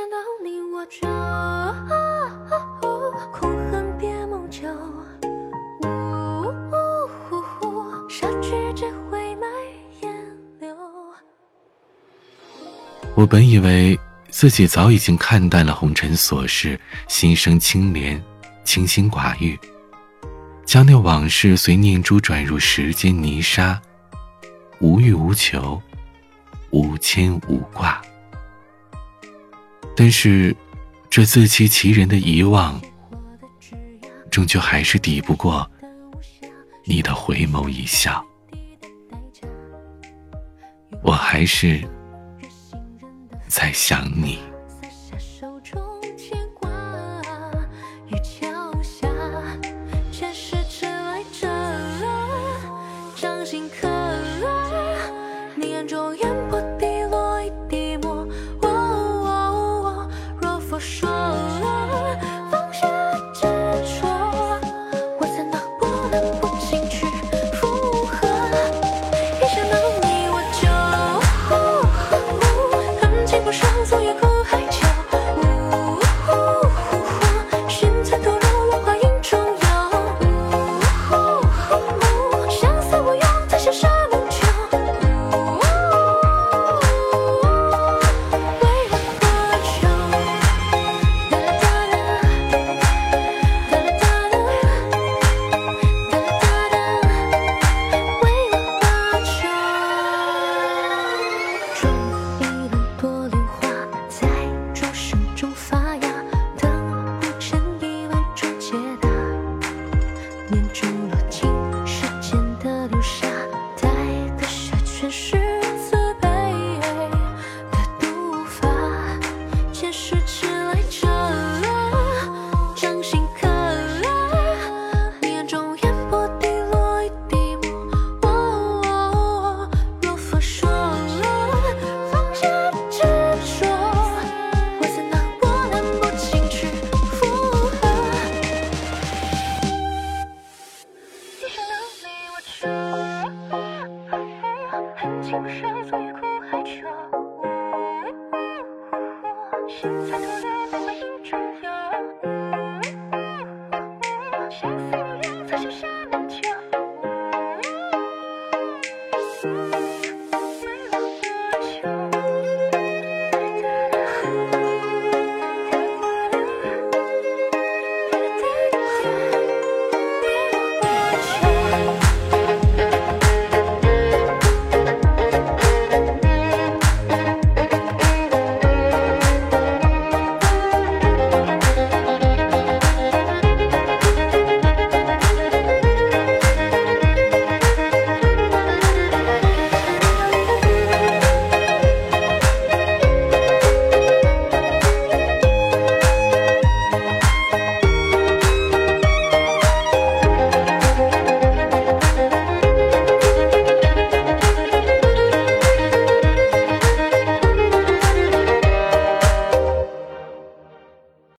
想到你我就空恨别梦久，我本以为自己早已经看淡了红尘琐事，心生清廉，清心寡欲，将那往事随念珠转入时间泥沙，无欲无求，无牵无挂。但是，这自欺欺人的遗忘，终究还是抵不过你的回眸一笑。我还是在想你。所以苦海愁。心在突然。